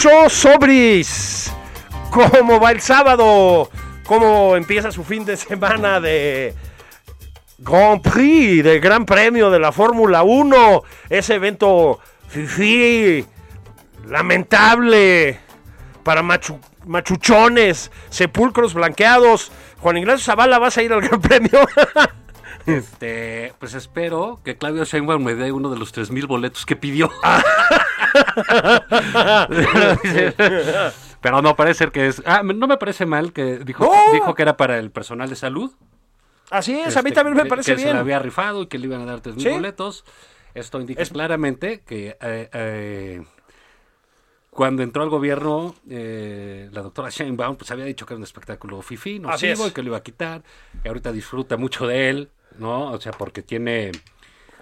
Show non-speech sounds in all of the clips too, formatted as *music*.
¿Qué pasó, Sobris? ¿Cómo va el sábado? ¿Cómo empieza su fin de semana de Grand Prix, de Gran Premio de la Fórmula 1? Ese evento lamentable, para machu- machuchones, sepulcros blanqueados. Juan Ignacio Zavala, ¿vas a ir al Gran Premio? *laughs* Este, pues espero que Claudio Sheinbaum me dé uno de los 3000 boletos que pidió. *laughs* *laughs* Pero no parece ser que es. Ah, no me parece mal que dijo, No. dijo que era para el personal de salud. Así es, a mí Este, también me que- parece que se bien. le había rifado y que le iban a dar 3000 Sí. boletos. Esto indica Es- claramente que eh, eh, cuando entró al gobierno, eh, la doctora Sheinbaum pues había dicho que era un espectáculo nocivo, es. y que lo iba a quitar. Y ahorita disfruta mucho de él, ¿no? O sea, porque tiene,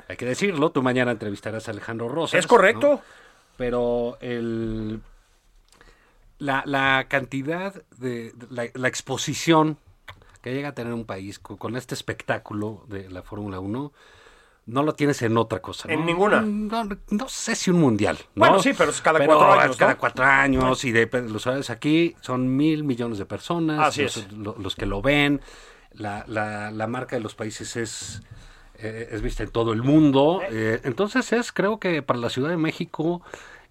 hay que decirlo, tú mañana entrevistarás a Alejandro Rosas. Es correcto. ¿no? Pero el, la, la cantidad de, de- la, la exposición que llega a tener un país co- con, este espectáculo de la Fórmula 1, no lo tienes en otra cosa. ¿no? En ninguna. No, no sé si un mundial. ¿no? Bueno, sí, pero es cada cuatro años, cada cuatro años y de, los sabes aquí son mil millones de personas. Así los, es. lo- los que lo ven. La, la, la marca de los países es, eh, es vista en todo el mundo. eh, entonces es, creo que para la Ciudad de México,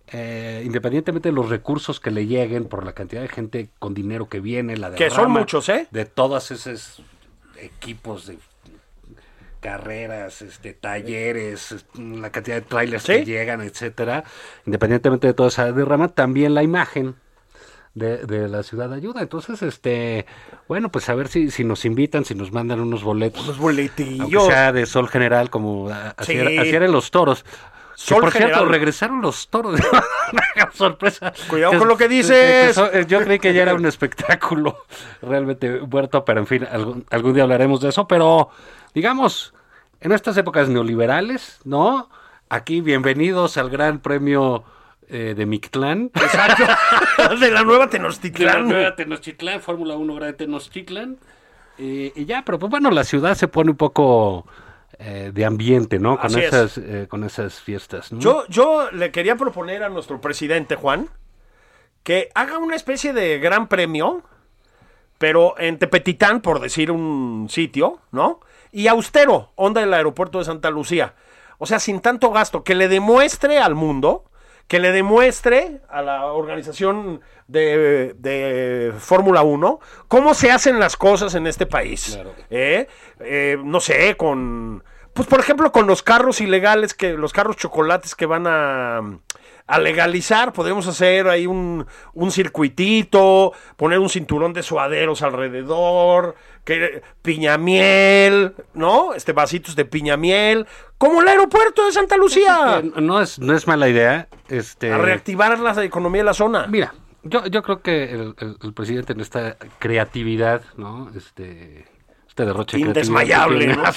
eh, independientemente de los recursos que le lleguen por la cantidad de gente con dinero que viene, la Que son muchos, ¿eh? De todos esos equipos de carreras, este, talleres, es- la cantidad de trailers ¿Sí? que llegan, etcétera, independientemente de toda esa derrama, también la imagen de, de la ciudad ayuda. Entonces, este, bueno, pues a ver si, si nos invitan, si nos mandan unos boletos, aunque boletillos. sea de sol general, como a- así, Sí. eran los toros. Que, Sol por cierto, regresaron los toros. *laughs* Sorpresa. Cuidado con lo que dices. so- yo creí que ya era un espectáculo realmente muerto, pero en fin, algún, algún día hablaremos de eso. Pero, digamos, en estas épocas neoliberales, ¿no? Aquí, bienvenidos al Gran Premio eh, de Mictlán. Exacto. *laughs* de la nueva De la Tenochtitlán. nueva Tenochtitlán, Fórmula 1 Gran Tenochtitlán. Eh, y ya, pero pues bueno, la ciudad se pone un poco eh, de ambiente, ¿no? Con Así esas, eh, con esas fiestas. ¿no? Yo, yo le quería proponer a nuestro presidente, Juan, que haga una especie de gran premio, pero en Tepetitán, por decir un sitio, ¿no? Y austero, onda del aeropuerto de Santa Lucía. O sea, sin tanto gasto, que le demuestre al mundo, que le demuestre a la organización de, de Fórmula 1 cómo se hacen las cosas en este país. Claro. ¿Eh? Eh, no sé, con... Pues por ejemplo con los carros ilegales, que los carros chocolates que van a, a legalizar, podemos hacer ahí un, un circuitito, poner un cinturón de suaderos alrededor, que piñamiel, ¿no? Este vasitos de piñamiel, como el aeropuerto de Santa Lucía, No es, no es mala idea. Este, a reactivar la economía de la zona. Mira, yo, yo creo que el, el- el presidente en esta creatividad, ¿no? Este, este derroche de Indesmayable, creatividad que ¿no?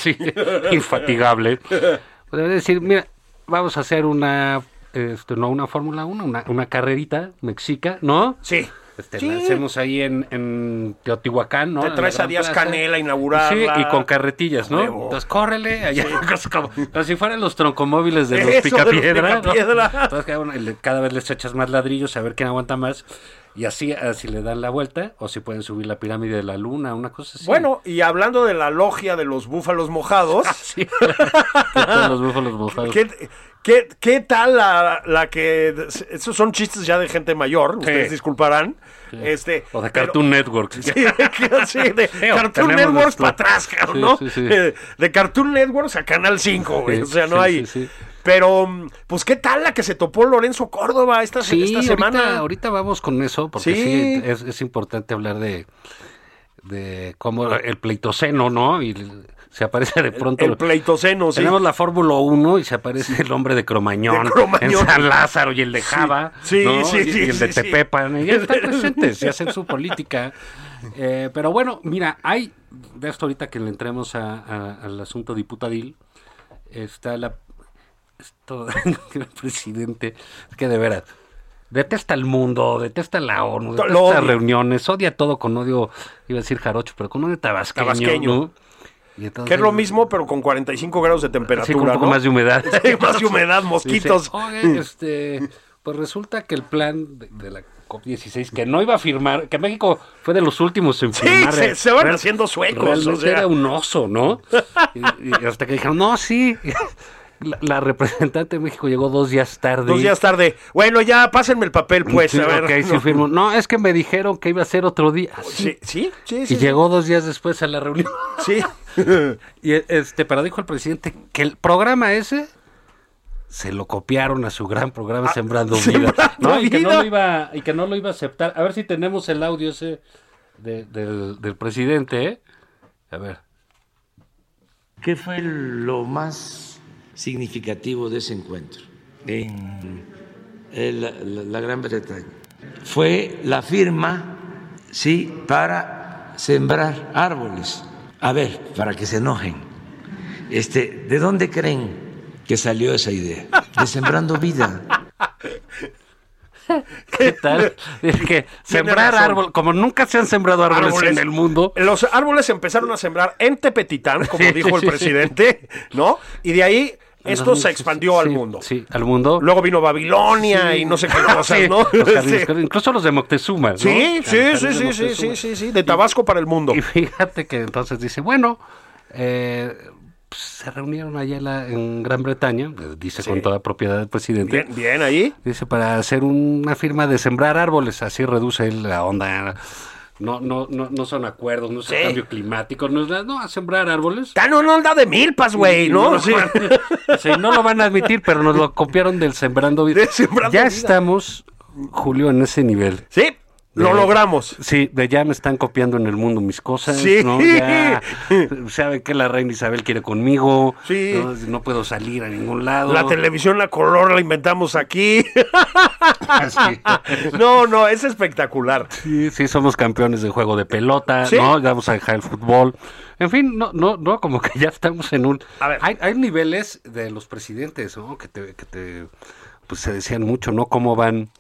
*laughs* así, infatigable. *laughs* Podría decir, mira, vamos a hacer una, este, no una Fórmula 1, una, una carrerita mexica, ¿no? Sí, Este, Sí. La hacemos ahí en, en Teotihuacán, ¿no? Te traes a Díaz Plaza. Canela inaugurarla. Sí, y con carretillas, ¿no? Huevo. Entonces, córrele, allá, *laughs* como, como si fueran los troncomóviles de los picapiedra. ¿no? Picapiedra. *laughs* Entonces, cada, uno- vez les echas más ladrillos a ver quién aguanta más. Y así, así le dan la vuelta, o si pueden subir la pirámide de la luna, una cosa así. Bueno, y hablando de la logia de los búfalos mojados, *laughs* Sí. Que todos los búfalos mojados. ¿qué, qué, qué tal la, la que... Esos son chistes ya de gente mayor, ustedes disculparán. Este, O de pero- Cartoon Network. *laughs* Sí, de, *laughs* Cartoon nuestro- para atrás, ¿no? sí, sí. Eh, De Cartoon Networks a Canal 5, güey. O sea, no hay... Pero, mm, pues, ¿qué tal la que se topó Lorenzo Córdoba esta, esta ahorita, semana? ahorita vamos con eso, porque Sí. es, es importante hablar de, de cómo el pleitoceno, ¿no? Y se aparece de pronto. El pleitoceno, sí. Tenemos la Fórmula 1 y se aparece el hombre de Cromañón, De Cromañón. en San Lázaro y el de Java, Sí, ¿no? sí, y, sí, y el de. Tepepan, y ya están presentes *laughs* y hacen su política. Eh, pero bueno, mira, hay, de esto ahorita que le entremos a- a- al asunto diputadil, está la esto *laughs* el presidente, es que de veras, detesta el mundo, detesta la ONU, detesta reuniones, odia todo con odio, iba a decir jarocho, pero con odio tabasqueño. Tabasqueño. ¿no? Y entonces- Que es lo mismo, pero con 45 grados de temperatura, Sí, con un poco ¿no? más de humedad. *laughs* Sí, más de humedad, mosquitos. *laughs* Oye, este, pues resulta que el plan de, de la COP16, que no iba a firmar, que México fue de los últimos en Sí, firmar. se- eh, se van real- haciendo suecos, Realmente o sea. era un oso, ¿no? *laughs* Y, y hasta que dijeron, no, sí. La, la representante de México llegó dos días tarde. Dos días tarde. Bueno, ya, pásenme el papel, pues, Sí, a ver. sí no. es que me dijeron que iba a ser otro día. Sí. Sí, sí, sí. sí, Y llegó dos días después a la reunión. Sí. *laughs* Y este, pero dijo el presidente que el programa ese se lo copiaron a su gran programa *laughs* Sembrando Vida. Ah, Sembrando ¿no? Y, que no Vida. lo iba, y que no lo iba a aceptar. A ver si tenemos el audio ese de- del, del presidente. ¿eh? A ver. ¿Qué fue lo más significativo de ese encuentro en el- la, la Gran Bretaña? Fue la firma, sí, para sembrar árboles. A ver, para que se enojen. Este, ¿De dónde creen que salió esa idea? De Sembrando Vida. *laughs* ¿Qué tal? Es que sembrar árbol, como nunca se han sembrado árboles, Árboles. en el mundo. Los árboles empezaron a sembrar en Tepetitán, como Sí, dijo sí, el sí. presidente, ¿no? Y de ahí esto se expandió al Sí, mundo. Sí, al mundo. Luego vino Babilonia y no sé qué *laughs* cosas, ¿no? los *laughs* incluso los de Moctezuma. ¿no? Sí, sí, sí, sí, sí, sí, sí, sí, de Tabasco para el mundo. Y fíjate que entonces dice, bueno, eh, pues, se reunieron allá en, la- en Gran Bretaña, eh, dice con toda propiedad el presidente, Bien, bien ahí. dice, para hacer una firma de sembrar árboles, así reduce él la onda. No, no, no, no son acuerdos, no es Sí. cambio climático, no es nada, no, a sembrar árboles. No, no anda de milpas, güey, ¿no? *laughs* Sí. no lo van a admitir, pero nos lo copiaron del Sembrando Vida. Sembrando ya Vida. estamos, Julio, en ese nivel. Sí, lo De- logramos. Sí, de ya me están copiando en el mundo mis cosas, Sí. ¿no? Ya *laughs* saben que la reina Isabel quiere conmigo, Sí. ¿no? no puedo salir a ningún lado. La televisión, la color la inventamos aquí. *laughs* Sí. *laughs* No, no, es espectacular. Sí, sí, somos campeones de juego de pelota, Sí. ¿no? Ya vamos a dejar el fútbol. En fin, no, no, no, como que ya estamos en un... A ver. Hay, hay niveles de los presidentes, ¿no? Que te, que te, pues se decían mucho, ¿no? Cómo van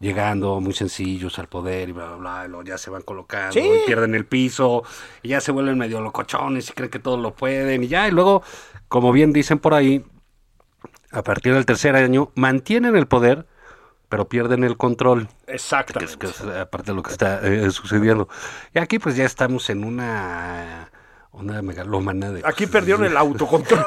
llegando muy sencillos al poder y bla, bla, bla, y luego ya se van colocando Sí. y pierden el piso y ya se vuelven medio locochones y creen que todo lo pueden y ya, y luego, como bien dicen por ahí, a partir del tercer año mantienen el poder, pero pierden el control que es, Exactamente. que es aparte de lo que está eh, sucediendo. Y aquí pues ya estamos en una una megalómana de Aquí perdieron el *laughs* autocontrol.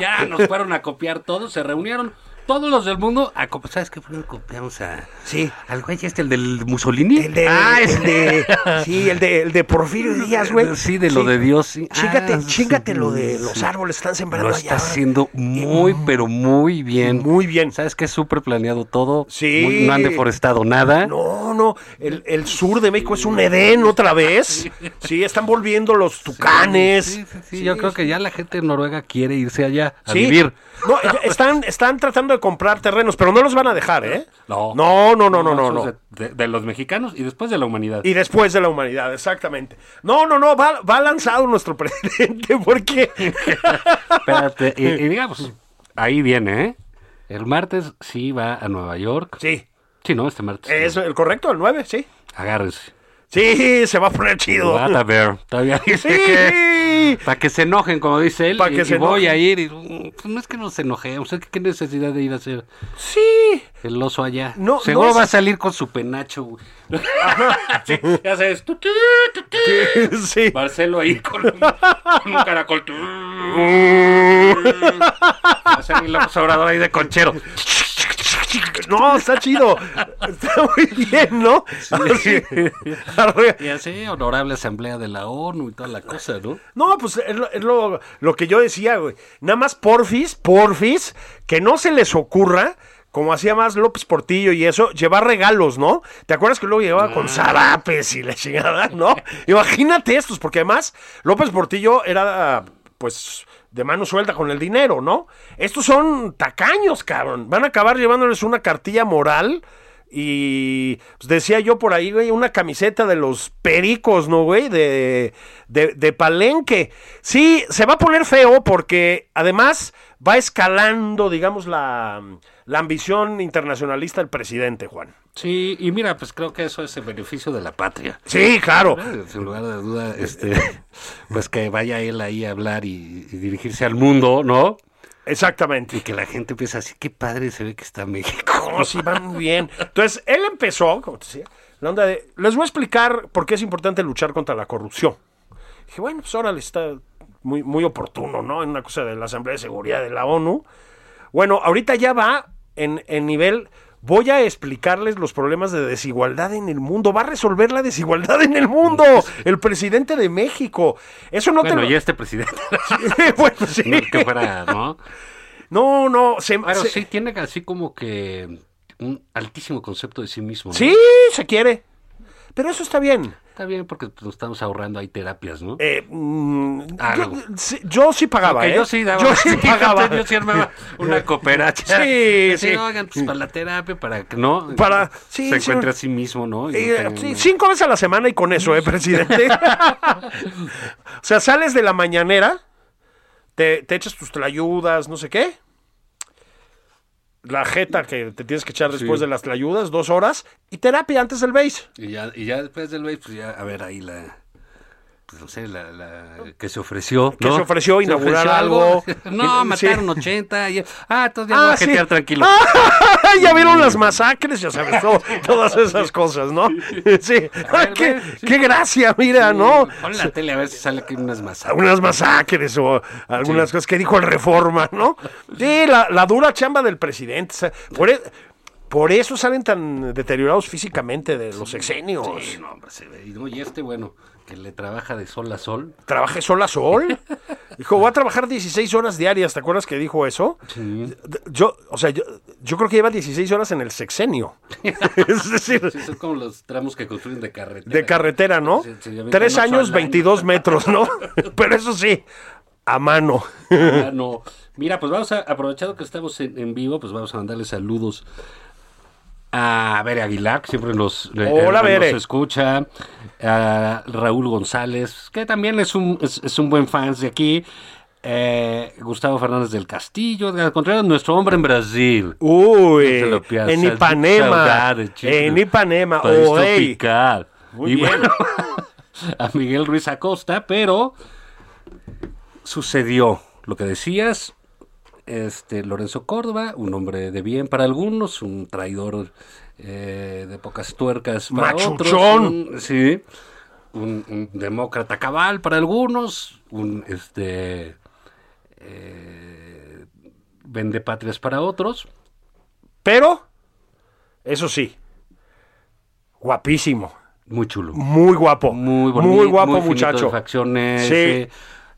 ya nos fueron a copiar todos, se reunieron todos los del mundo a. ¿Sabes qué fue? Copiamos a Sí. al güey este el del Mussolini. El de, ah, el de, sí, el de, el de Porfirio Díaz, güey. Sí, de lo de Dios, sí. Chíngate, Ah, chíngate sí, lo de los árboles están sembrando Lo allá. está haciendo muy, pero muy bien. Muy bien. ¿Sabes qué? Súper planeado todo. Sí. Muy- no han deforestado nada. No, no, el, el sur de México es un Edén otra vez. *laughs* Sí, están volviendo los tucanes. Sí, sí, sí, Yo creo que ya la gente de Noruega quiere irse allá a vivir. No, ya están, están tratando de comprar terrenos, pero no los van a dejar, ¿eh? No. No, no, no, no, no. de los mexicanos y después de la humanidad. Y después de la humanidad, exactamente. No, no, no, va, va lanzado nuestro *laughs* presidente, porque *laughs* Espérate, y, y digamos, ahí viene, ¿eh? El martes sí va a Nueva York. sí, Sí, ¿no? Este martes. Es el correcto, el 9, sí. Agárrense. Sí, se va a poner chido. Todavía dice Sí. que... Para que se enojen, como dice él. Pa' y, que se y voy a ir. Y, pues no es que nos enojemos. Es que qué necesidad de ir a hacer Sí. el oso allá. No, Seguro no es- va a salir con su penacho, güey. Sí, ya sabes. tu, tu, tu, tu. Sí. Marcelo ahí con un, con un caracol. *laughs* Va a salir López Obrador ahí de conchero. No, está chido. Está muy bien, ¿no? *laughs* Arre- Y así, honorable asamblea de la ONU y toda la cosa, ¿no? No, pues es, lo, es lo- lo que yo decía, güey. Nada más porfis, porfis, que no se les ocurra, como hacía más López Portillo y eso, llevar regalos, ¿no? ¿Te acuerdas que luego llevaba con zarapes y la chingada, ¿no? Imagínate estos, porque además López Portillo era, pues, de mano suelta con el dinero, ¿no? Estos son tacaños, cabrón. Van a acabar llevándoles una cartilla moral. Y pues, decía yo por ahí, güey, una camiseta de los pericos, ¿no, güey? De, de, de palenque. Sí, se va a poner feo porque además va escalando, digamos, la, la ambición internacionalista del presidente, Juan. Sí, y mira, pues creo que eso es el beneficio de la patria. Sí, claro. Sin lugar de duda, este, *laughs* pues que vaya él ahí a hablar y, y dirigirse al mundo, ¿no? Exactamente. Y que la gente empiece así, qué padre se ve que está México. No, sí, van muy bien. Entonces, él empezó, como te decía, la onda de, les voy a explicar por qué es importante luchar contra la corrupción. Dije, bueno, pues órale, está muy, muy oportuno, ¿no? En una cosa de la Asamblea de Seguridad de la ONU. Bueno, ahorita ya va en, en nivel, voy a explicarles los problemas de desigualdad en el mundo. Va a resolver la desigualdad en el mundo. El presidente de México. Eso no Bueno, te lo... y este presidente, *laughs* bueno, sí. no que fuera, ¿no? No, no, se, Pero se- sí tiene así como que un altísimo concepto de sí mismo. ¿no? sí, se quiere. Pero eso está bien. Está bien porque nos estamos ahorrando ahí terapias, ¿no? Eh, mm, Algo. yo, sí, yo sí pagaba, ¿eh? yo sí daba. Yo *laughs* sí pagaba. yo sí armaba una cooperacha. *laughs* Sí, Así, sí. Oigan, pues para la terapia, para que no. Para- sí, se sí. encuentre a sí mismo, ¿no? Y Eh, sí, cinco veces a la semana y con eso, ¿eh, presidente? *laughs* o sea, sales de la mañanera, te, te echas tus tlayudas, no sé qué. La jeta que te tienes que echar después Sí. de las tlayudas, dos horas, y terapia antes del base. Y ya, y ya después del base, pues ya, a ver, ahí la. Pues no sé, la, la que se ofreció. Que se ofreció inaugurar algo. *laughs* No, Sí. mataron 80. y- Ah, entonces ya voy a sí. jetear tranquilo. Ah, *laughs* ya vieron las masacres, ya sabes, todo- *laughs* todas esas cosas, ¿no? Sí. qué, sí. qué gracia, mira, ¿no? Pon la tele a ver si sale aquí unas masacres. algunas masacres o algunas cosas que dijo el Reforma, ¿no? Sí, la, la dura chamba del presidente. por, e- por eso salen tan deteriorados físicamente de los sexenios. Sí, no, hombre, se ve. Y este, bueno, que le trabaja de sol a sol. Trabajé sol a sol. *laughs* Dijo, voy a trabajar 16 horas diarias. ¿Te acuerdas que dijo eso? Yo, o sea, yo, yo creo que lleva 16 horas en el sexenio. *laughs* es decir, Sí, son como los tramos que construyen de carretera. de carretera, ¿no? Se- se Tres años, año. 22 metros, ¿no? *laughs* Pero eso sí, a mano. Ah, no. Mira, pues vamos a, aprovechado que estamos en, en vivo, pues vamos a mandarle saludos a Bere Aguilar, que siempre nos, eh, Hola, eh, nos escucha, a Raúl González, que también es un, es, es un buen fan de aquí, eh, Gustavo Fernández del Castillo, al contrario, nuestro hombre en Brasil. Uy, No te lo pierdas. en Ipanema. En Ipanema. Oh, tropical. Muy y bien. bueno, *laughs* a Miguel Ruiz Acosta, pero sucedió lo que decías. Este Lorenzo Córdoba, un hombre de bien para algunos, un traidor eh, de pocas tuercas para Machuchón. otros. un- sí, un, un demócrata cabal para algunos, un este eh, vende patrias para otros. Pero, eso sí, guapísimo. Muy chulo. Muy guapo. Muy bonito. Muy guapo muy finito de muchacho. facciones. Sí, eh,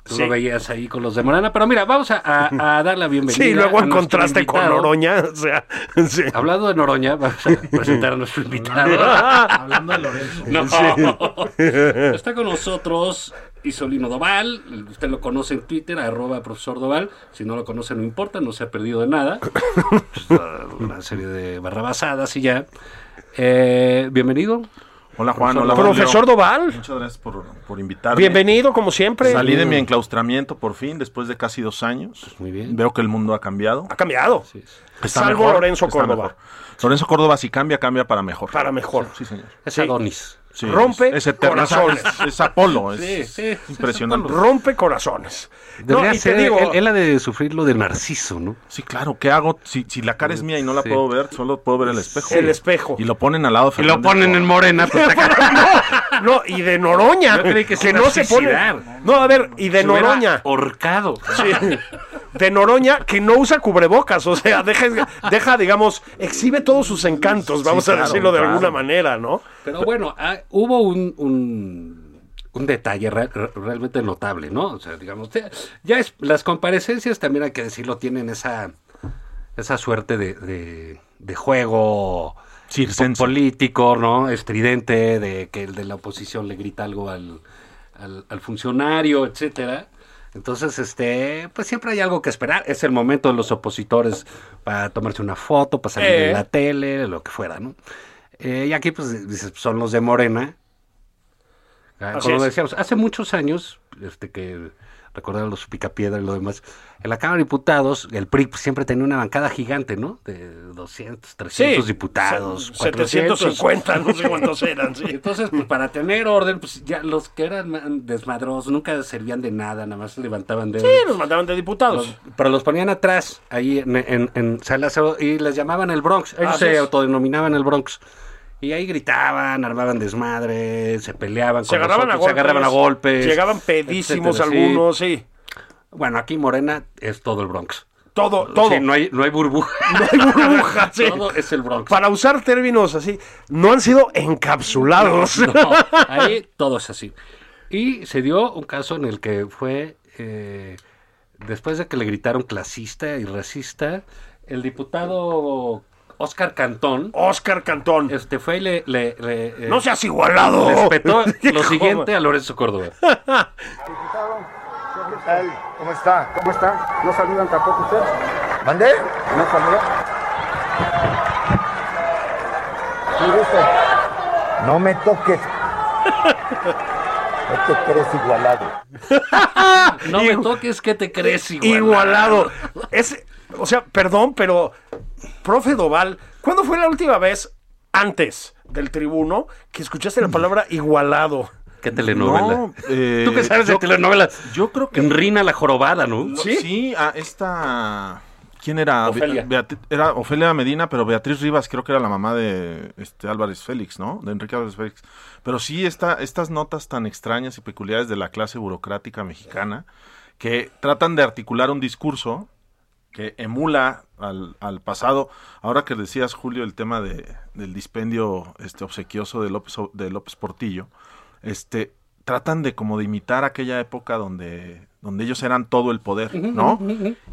Tú sí. lo veías ahí con los de Morena. Pero mira, vamos a, a- *laughs* a dar la bienvenida. Sí, luego en contraste con. Noroña. O sea, *laughs* sí. Hablando de Noroña, vamos a presentar a nuestro *laughs* invitado. Hablando de Lorenzo. No. Está con nosotros Isolino Doval. Usted lo conoce en Twitter, arroba profesor Doval. Si no lo conoce, no importa, no se ha perdido de nada. Una serie de barrabasadas y ya. Eh, bienvenido. Hola Juan, hola Profesor Julio. Doval, Muchas gracias por, por invitarme. bienvenido como siempre. Salí de mi enclaustramiento por fin, después de casi dos años. Muy bien. Veo que el mundo ha cambiado. Ha cambiado. Está Salvo mejor, Lorenzo está Córdoba. mejor. Lorenzo Córdoba si cambia, cambia para mejor. Para mejor. Sí, señor. Es Sí. Adonis. Sí, Rompe es, es eterno, es- corazones. Es, es Apolo, es, Sí, sí, es sí, impresionante. Rompe corazones. No, Debería y te digo, él, él ha de sufrir lo de Narciso, ¿no? Sí, claro, ¿qué hago? Si, si la cara es mía y no la Sí. puedo ver, solo puedo ver el espejo. El espejo. Y lo ponen al lado de Y lo Fernández ponen en Morena. Pues, *laughs* no, y de Noroña. Yo creí que no se pone. No, a ver, y de Noroña. Horcado. Sí. *laughs* De Noroña que no usa cubrebocas, o sea, deja, deja digamos, exhibe todos sus encantos, vamos Sí, a claro, decirlo de claro. alguna manera, ¿no? Pero bueno, ah, hubo un, un, un detalle re- re- realmente notable, ¿no? O sea, digamos, ya- ya es, las comparecencias también hay que decirlo, tienen esa, esa suerte de, de, de juego Circense. político, ¿no? Estridente, de que el de la oposición le grita algo al, al, al funcionario, etcétera. Entonces, este, pues siempre hay algo que esperar. Es el momento de los opositores para tomarse una foto, para salir Eh. en la tele, lo que fuera, ¿no? Eh, y aquí, pues, dices, son los de Morena. Ah, Como decíamos, hace muchos años, este que recordar los picapiedra y lo demás, en la Cámara de Diputados, el PRI pues, siempre tenía una bancada gigante, ¿no? De 200, 300 diputados, se- 400. 750, no sé cuántos eran, sí. *laughs* Entonces, pues para tener orden, pues ya los que eran desmadrosos nunca servían de nada, nada más levantaban dedos. Sí, nos mandaban de diputados. Los- pero los ponían atrás, ahí en, en, en Salazar, y les llamaban el Bronx. Ellos se autodenominaban el Bronx. Y ahí gritaban, armaban desmadre, se peleaban Se con agarraban a golpes. se agarraban a golpes. Llegaban pedísimos etcétera, algunos, sí. Bueno, aquí Morena es todo el Bronx. Todo, todo. Sí, no hay, no hay burbuja. *laughs* No hay burbuja, *laughs* sí. Todo es el Bronx. Para usar términos así, no han sido encapsulados. No, *laughs* ahí todo es así. Y se dio un caso en el que fue, eh, después de que le gritaron clasista y racista, el diputado Oscar Cantón Oscar Cantón. este, fue y le, le- le, eh, no seas igualado. le espetó Hijo, *laughs* lo siguiente a Lorenzo Córdoba. *laughs* ¿Qué tal? ¿Cómo está? ¿Cómo está? ¿No saludan tampoco ustedes? ¿Mandé? ¿No saludan? No me toques. *laughs* No te crees igualado. No me toques que te crees igual. Igualado. Es, o sea, perdón, pero, profe Doval, ¿cuándo fue la última vez antes del tribuno que escuchaste la palabra igualado? ¿Qué telenovela? No, eh, ¿Tú qué sabes de telenovelas? Yo creo que En Rina la jorobada, ¿no? Sí, a esta. ¿Quién era? Ofelia. Era Ofelia Medina, pero Beatriz Rivas creo que era la mamá de este Álvarez Félix, ¿no? De Enrique Álvarez Félix. Pero sí, esta, estas notas tan extrañas y peculiares de la clase burocrática mexicana que tratan de articular un discurso que emula al, al pasado. Ahora que decías, Julio, el tema de, del dispendio este, obsequioso de López, O- de López Portillo, este, tratan de como de imitar aquella época donde, donde ellos eran todo el poder, ¿no?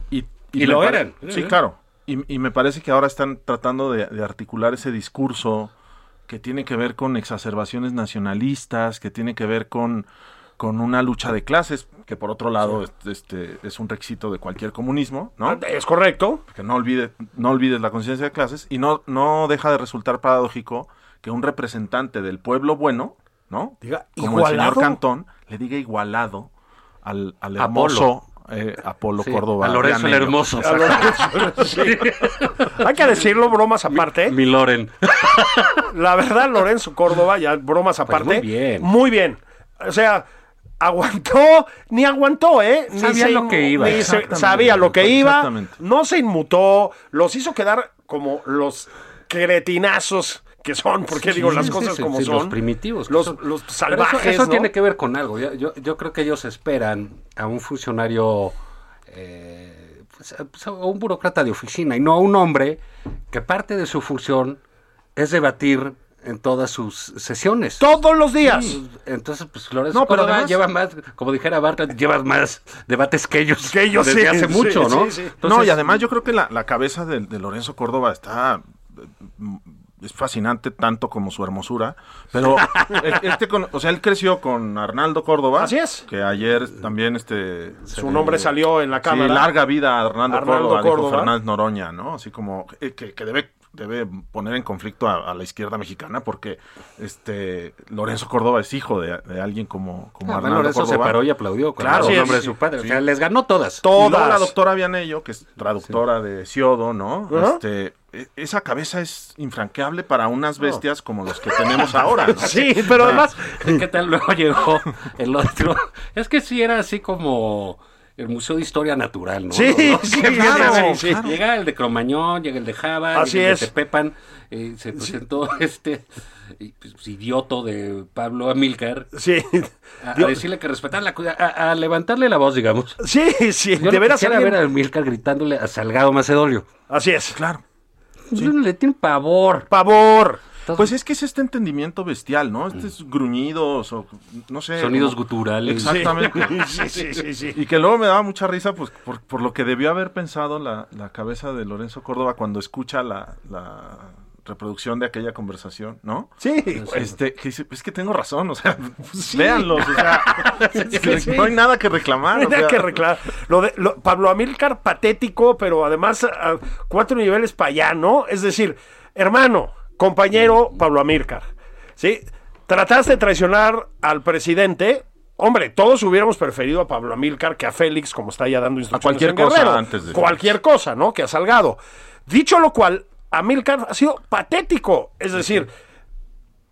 Y, Y lo pare- eran. Sí, claro. Y, y me parece que ahora están tratando de, de articular ese discurso que tiene que ver con exacerbaciones nacionalistas, que tiene que ver con, con una lucha de clases, que por otro lado este, este, es un requisito de cualquier comunismo, ¿no? Es correcto. que no olvide, no olvides la conciencia de clases y no, no deja de resultar paradójico que un representante del pueblo bueno, ¿no? Diga, como el señor. Cantón, le diga igualado al, al Apolo. hermoso eh, Apolo Sí, Córdoba. a Lorenzo el hermoso. Sí. *laughs* Hay que decirlo, bromas aparte. Mi Loren. *laughs* La verdad, Lorenzo Córdoba, ya bromas aparte. Pues muy bien. Muy bien. O sea, aguantó, ni aguantó, ¿eh? Ni Sabía lo que iba. ni se- sabía lo que iba. No se inmutó. Los hizo quedar como los cretinazos que son, porque digo las cosas sí, como sí, son. Los primitivos. Los, son. los Pero salvajes. Eso, eso ¿no? tiene que ver con algo. Yo, yo, yo creo que ellos esperan a un funcionario, eh, pues, a- pues, a un burócrata de oficina y no a un hombre que parte de su función es debatir en todas sus sesiones. Todos los días. Entonces, pues Lorenzo No, pero Córdoba además- lleva más, como dijera Bartlett, lleva más debates que ellos, Que ellos, desde sí, hace sí, mucho, ¿no? sí, sí. no, Entonces, y además yo creo que la, la cabeza de, de Lorenzo Córdoba está eh, mm, es fascinante tanto como su hermosura, pero *laughs* este con- o sea, él creció con Arnaldo Córdoba, Así es. que ayer también este Su nombre salió en la Sí, cámara. larga vida a Arnaldo, Arnaldo Córdoba, dijo Córdoba. Fernández Noroña, ¿no? Así como eh, que, que debe debe poner en conflicto a, a la izquierda mexicana porque este Lorenzo Córdoba es hijo de, de alguien como, como Ah, Arnaldo Lorenzo se paró y aplaudió con Claro, el nombre de su padre. sí. O sea, les ganó todas. Todas. la doctora Vianello, que es traductora de Siodo, ¿no? Este, e- esa cabeza es infranqueable para unas bestias como los que tenemos ahora, ¿no? *laughs* Sí, pero además, *laughs* ¿Qué tal luego llegó el otro? Es que sí era así como el Museo de Historia Natural, ¿no? Sí, *laughs* ¿No? sí, claro, sí. Llega el de Cromañón, llega el de Java, Así llega el es. de Tepepan, eh, se presentó *laughs* este pues, idioto de Pablo Amílcar sí. a, decirle que respetara la a, a levantarle la voz, digamos. Sí, sí, Yo de veras quisiera alguien- ver a Amílcar gritándole a Salgado Macedonio. Así es. Claro. No le tiene pavor. Pavor. Pues es que es este entendimiento bestial, ¿no? Estos gruñidos o no sé. Sonidos como- guturales. Exactamente. *laughs* Sí, sí, sí, sí. Y que luego me daba mucha risa pues por, por lo que debió haber pensado la, la cabeza de Lorenzo Córdoba cuando escucha la, la reproducción de aquella conversación, ¿no? Sí. Este, que dice, es que tengo razón, o sea, *laughs* véanlos, o sea, *laughs* no hay nada que reclamar. o Nada sea. que reclamar. Lo de, lo- Pablo Amílcar patético, pero además a cuatro niveles para allá, ¿no? Es decir, hermano, compañero Pablo Amílcar, ¿sí? Trataste de traicionar al presidente. Hombre, todos hubiéramos preferido a Pablo Amílcar que a Félix, como está ya dando instrucciones. cualquier en cosa Guerrero. antes de Cualquier cosa, ¿no? Que ha Salgado. Dicho lo cual, Amílcar ha sido patético. Es decir,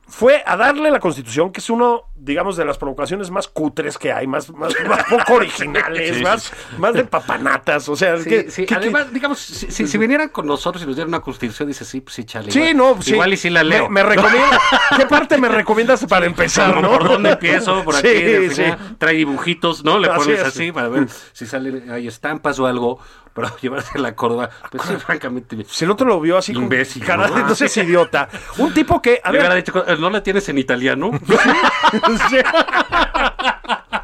fue a darle la constitución, que es uno, digamos, de las provocaciones más cutres que hay, más, más, más poco originales, más, más de papanatas. O sea, Sí, que, sí. que- Además, digamos, si, si- si vinieran con nosotros y nos dieran una constitución, dice sí, pues sí, chale. Sí, igual, no, sí. Igual y sí la leo. Me, me recomienda. *laughs* ¿Qué parte me recomiendas para empezar, no? ¿Por dónde empiezo? Por aquí. Sí, al sí. final, Trae dibujitos, ¿no? Le Así pones es. así para ver si salen, hay estampas o algo, para *laughs* llevarse la Córdoba. Pues sí, francamente. Si el otro lo vio así con Imbécil, cara de ¿no? *laughs* seas idiota. Un tipo que, a ver, dicho, ¿no la tienes en italiano? *laughs*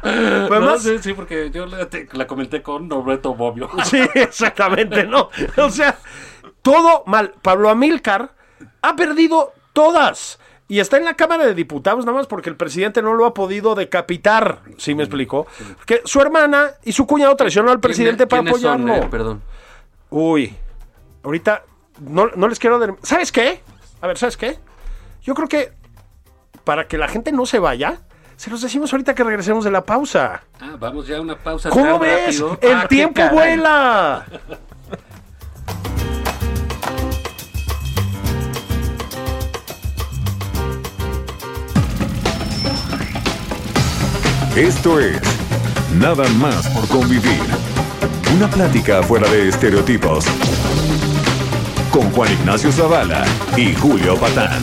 No, sí, sí, porque yo la, te- la comenté con Roberto Bobbio. *laughs* Sí, exactamente, ¿no? O sea, todo mal. Pablo Amílcar ha perdido todas. Y está en la Cámara de Diputados nada más porque el presidente no lo ha podido decapitar, ¿sí me explicó? Que su hermana y su cuñado traicionó al presidente para ¿Quiénes son, apoyarlo. eh? Perdón. Uy, ahorita no, no les quiero... ¿Sabes qué? A ver, ¿sabes qué? Yo creo que para que la gente no se vaya, se los decimos ahorita que regresemos de la pausa. Ah, vamos ya a una pausa. ¿Cómo tan ves? rápido. El Ah, tiempo vuela. Esto es Nada más por convivir. Una plática fuera de estereotipos. Con Juan Ignacio Zavala y Julio Patán.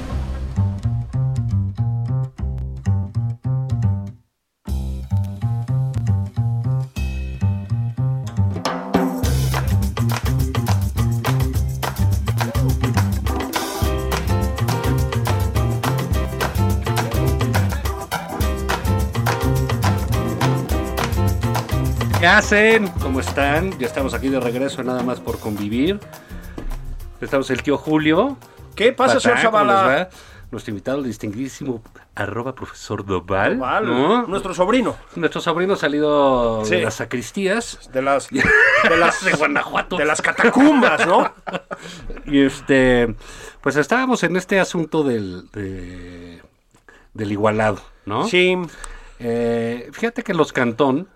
Hacen? ¿Cómo están? Ya estamos aquí de regreso, nada más por convivir. Estamos el tío Julio. ¿Qué pasa, señor Patán, ¿cómo Zavala? Nuestro invitado, el distinguidísimo arroba profesor Doval. Nuestro sobrino. Nuestro sobrino ha salido Sí. de las sacristías De las, *laughs* de las, de Guanajuato. de las catacumbas, ¿no? *laughs* Y este, pues estábamos en este asunto del, de- del igualado, ¿no? Sí. Eh, fíjate que los Cantón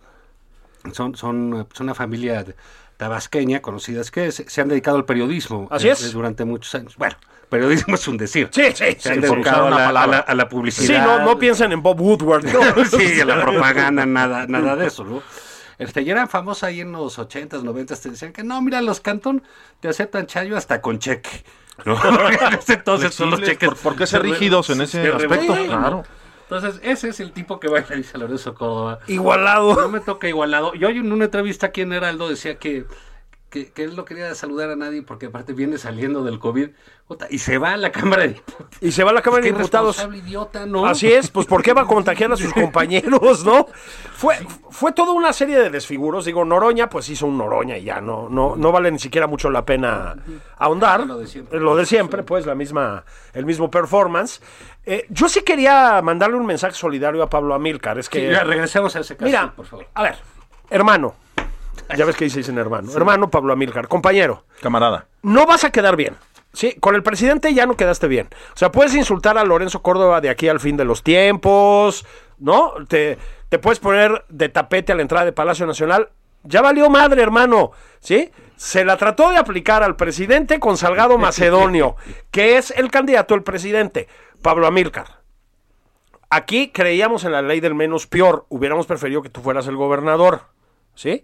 son, son, son una familia tabasqueña, conocidas que se, se han dedicado al periodismo. Así eh, es. Durante muchos años. Bueno, periodismo es un decir. Sí, sí, Se sí, han dedicado a la, a, palabra. la, a la publicidad. Sí, no, no piensen en Bob Woodward. ¿no? *laughs* *laughs* sí, a la propaganda, nada, nada de eso, ¿no? Este, y eran famosos ahí en los 80s, 90s, te decían que no, mira, los Cantón te aceptan chayo hasta con cheque. ¿no? *laughs* Entonces son los cheques. ¿por- qué ser rígidos en ese se aspecto? Claro. Entonces, ese es el tipo que baila, dice Lorenzo Córdoba. No Igualado. me toca igualado. Y hoy en una entrevista aquí en Heraldo decía que, que, que él no quería saludar a nadie porque aparte viene saliendo del COVID y se va a la Cámara de Diputados. Y se va a la Cámara de Diputados. irresponsable idiota, ¿no? Así es, pues ¿por qué va a contagiar a sus *laughs* compañeros, no? Fue, fue toda una serie de desfiguros. Digo, Noroña, pues hizo un Noroña y ya no, no, no vale ni siquiera mucho la pena ahondar. Lo de siempre. Lo de siempre, pues, la misma, el mismo performance. Eh, yo sí quería mandarle un mensaje solidario a Pablo Amílcar. Es que. Sí, ya, regresemos a ese caso, Mira, por favor. a ver, hermano. Ya ves que dice dicen hermano. Hermano Pablo Amílcar, compañero Camarada. no vas a quedar bien. Sí, con el presidente ya no quedaste bien. O sea, puedes insultar a Lorenzo Córdoba de aquí al fin de los tiempos, ¿no? Te, te puedes poner de tapete a la entrada de Palacio Nacional. Ya valió madre, hermano, ¿sí? Se la trató de aplicar al presidente con Salgado Macedonio, *laughs* que es el candidato del presidente, Pablo Amílcar. Aquí creíamos en la ley del menos peor. Hubiéramos preferido que tú fueras el gobernador, ¿sí?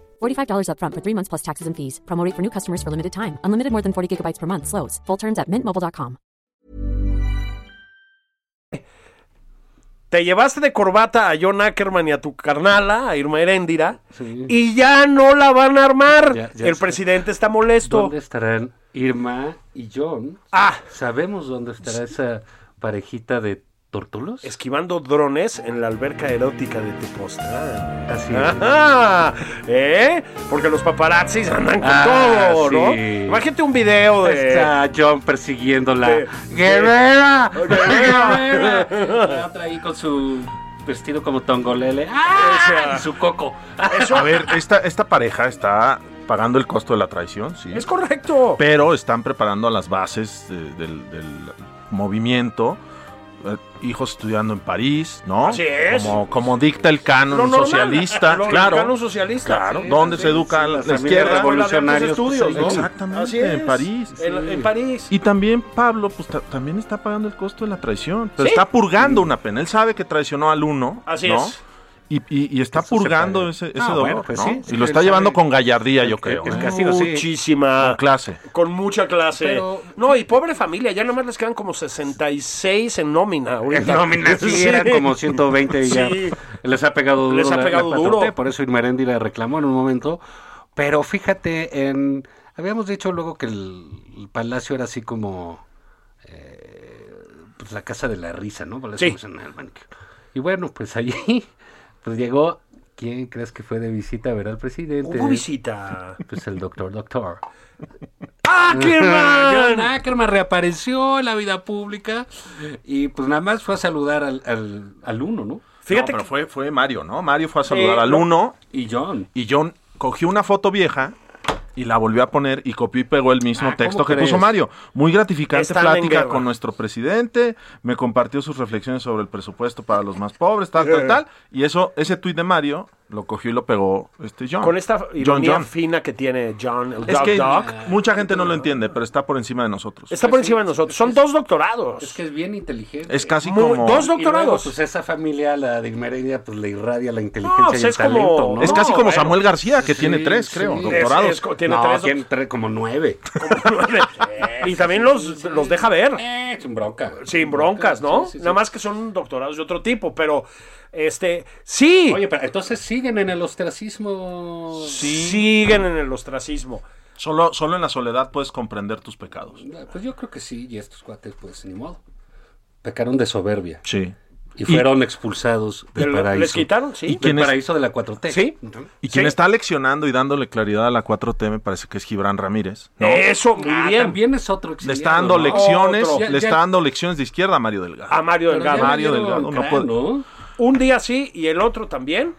$45 upfront for three months plus taxes and fees. Promo rate for new customers for limited time. Unlimited more than 40 gigabytes per month. Slows. Full terms at mintmobile.com. Te llevaste de corbata a John Ackerman y a tu carnala, a Irma Heréndira, y ya no la van a armar. Ya- ya el está. presidente está molesto. ¿Dónde estarán Irma y John? Ah. ¿Sabemos dónde estará esa parejita de tortulos? Esquivando drones en la alberca erótica de Tepoztlán. Así. Ajá, ¿eh? Porque los paparazzis andan con Ah, todo, ¿no? sí. Imagínate un video de... Está John persiguiéndola. de- ¡Guerrera! Guerrera. *laughs* ¡Guerrera! La otra ahí con su vestido como tongolele. ¡Ah! O sea, Y su coco. Eso A ver, esta, esta pareja está pagando el costo de la traición, sí. es correcto. Pero están preparando a las bases de- del, del movimiento. Eh, Hijos estudiando en París, ¿no? Así es. Como, como dicta el canon socialista, lo- el claro. canon socialista. Claro, Sí, donde sí, se educa sí, la, la izquierda. de Altos estudios, ¿no? Exactamente, Así es. en París. En, en París. Y también Pablo, pues ta- también está pagando el costo de la traición, pero Sí. está purgando una pena. Él sabe que traicionó al uno, Así ¿no? es. Y, y- y está purgando ese, ese Ah, dolor, bueno, pues ¿no? sí, Y lo está sabe- llevando con gallardía, yo el- creo. el ¿eh? castigo, sí. Muchísima. Con clase. Con mucha clase. Pero- no, y pobre familia, ya nomás les quedan como 66 en nómina. ahorita. En nómina, sí, eran como 120 y ya Sí. les ha pegado duro. Les ha pegado la duro. 4T, Por eso Irmerendi la reclamó en un momento. Pero fíjate, en habíamos dicho luego que el, el palacio era así como eh, pues la casa de la risa, ¿no? Palacio Sí. Man. Y bueno, pues allí pues llegó. ¿Quién crees que fue de visita a ver al presidente? Hubo visita. Pues el doctor, doctor. ¡Ah, John Ackerman! Ackerman reapareció en la vida pública y pues nada más fue a saludar al, al, al uno, ¿no? Fíjate No, pero que fue, fue Mario, ¿no? Mario fue a saludar Eh, al no. uno Y John. y John cogió una foto vieja y la volvió a poner y copió y pegó el mismo Ah, texto ¿cómo que crees? puso Mario. Muy gratificante Están plática con nuestro presidente, me compartió sus reflexiones sobre el presupuesto para los más pobres, tal, tal, *laughs* tal. Y eso, ese tuit de Mario lo cogió y lo pegó este John. con esta ironía John. fina que tiene John, el Es Dog que Dog, mucha gente no lo entiende, pero está por encima de nosotros. está por encima de nosotros. Son dos doctorados. Es que es bien inteligente. Es casi Muy- como... dos Y luego, doctorados. pues esa familia, la de Irmeredia, pues le irradia la inteligencia pues y el es como- talento, ¿no? Es casi como bueno. Samuel García, que Sí, tiene tres, sí. creo, doctorados. es tiene no, tres doc- tiene tres- como nueve. *laughs* y también los, los deja ver. Eh, sin bronca. Sin broncas, ¿no? Sí, sí, sí. Nada más que son doctorados de otro tipo, pero este sí, Oye, pero entonces siguen en el ostracismo. siguen en el ostracismo. Solo, solo en la soledad puedes comprender tus pecados. Pues yo creo que sí, y estos cuates, pues ni modo. Pecaron de soberbia. Sí. Y fueron expulsados del ¿Les paraíso. quitaron? Sí. ¿Y Del es? paraíso de la 4T. Sí. Y quien Sí. está leccionando y dándole claridad a la 4T me parece que es Gibran Ramírez. ¿no? Eso, muy Ah, bien. también es otro Le está dando ¿no? lecciones, le está dando lecciones de izquierda a Mario Delgado. A Mario Delgado. Mario Delgado, no puede- ¿no? Un día sí y el otro también.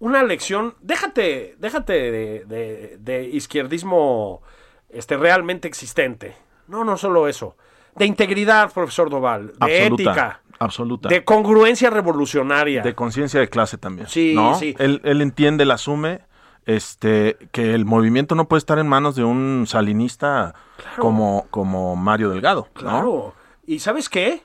Una lección. Déjate, déjate de, de- de izquierdismo este, realmente existente. No, no solo eso. De integridad, profesor Doval. De absoluta, ética. absoluta. De congruencia revolucionaria. De conciencia de clase también. Sí, ¿no? sí. Él, él entiende, la asume. este, que el movimiento no puede estar en manos de un salinista como, como Mario Delgado. ¿no? Claro. ¿Y sabes qué?